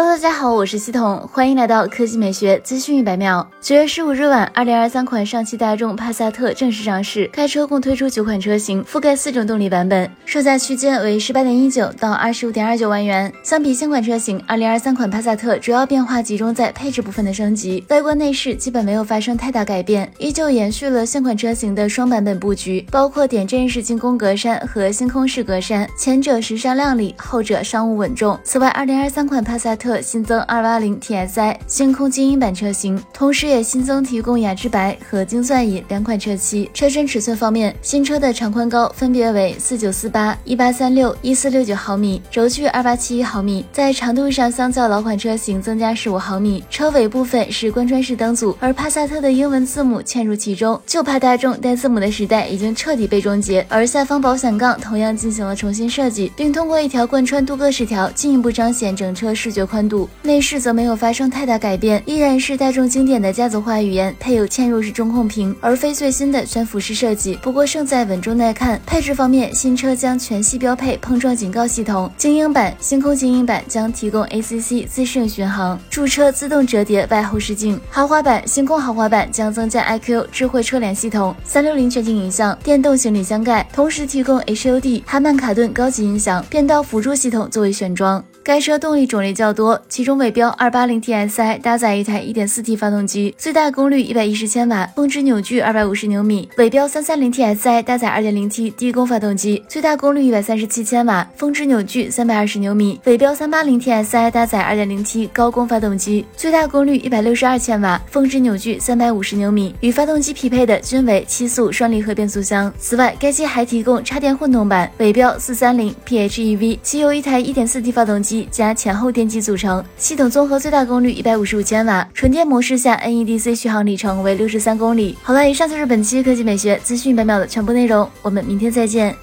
Hello，大家好，我是系统，欢迎来到科技美学资讯一百秒。九月十五日晚，二零二三款上汽大众帕萨特正式上市。该车共推出九款车型，覆盖四种动力版本，售价区间为十八点一九到二十五点二九万元。相比现款车型，二零二三款帕萨特主要变化集中在配置部分的升级，外观内饰基本没有发生太大改变，依旧延续了现款车型的双版本布局，包括点阵式进攻格栅和星空式格栅，前者时尚靓丽，后者商务稳重。此外，二零二三款帕萨特。特新增二八零 TSI 星空精英版车型，同时也新增提供雅致白和精钻银两款车漆。车身尺寸方面，新车的长宽高分别为四九四八、一八三六、一四六九毫米，轴距二八七一毫米，在长度上相较老款车型增加十五毫米。车尾部分是贯穿式灯组，而帕萨特的英文字母嵌入其中，就怕大众带字母的时代已经彻底被终结。而下方保险杠同样进行了重新设计，并通过一条贯穿镀铬饰条，进一步彰显整车视觉。宽宽度，内饰则没有发生太大改变，依然是大众经典的家族化语言，配有嵌入式中控屏，而非最新的悬浮式设计。不过胜在稳重耐看。配置方面，新车将全系标配碰撞警告系统，精英版、星空精英版将提供 ACC 自适应巡航，驻车自动折叠外后视镜。豪华版、星空豪华版将增加 IQ 智慧车联系统、三六零全景影像、电动行李箱盖，同时提供 HUD 哈曼卡顿高级音响、变道辅助系统作为选装。该车动力种类较多，其中尾标 280TSI 搭载一台 1.4T 发动机，最大功率110千瓦，峰值扭矩250牛米；尾标 330TSI 搭载 2.0T 低功发动机，最大功率137千瓦，峰值扭矩320牛米；尾标 380TSI 搭载 2.0T 高功发动机，最大功率162千瓦，峰值扭矩350牛米。与发动机匹配的均为七速双离合变速箱。此外，该机还提供插电混动版，尾标 430PHEV，其由一台 1.4T 发动机加前后电机组成，系统综合最大功率一百五十五千瓦，纯电模式下 NEDC 续航里程为六十三公里。好了，以上就是本期科技美学资讯百秒的全部内容，我们明天再见。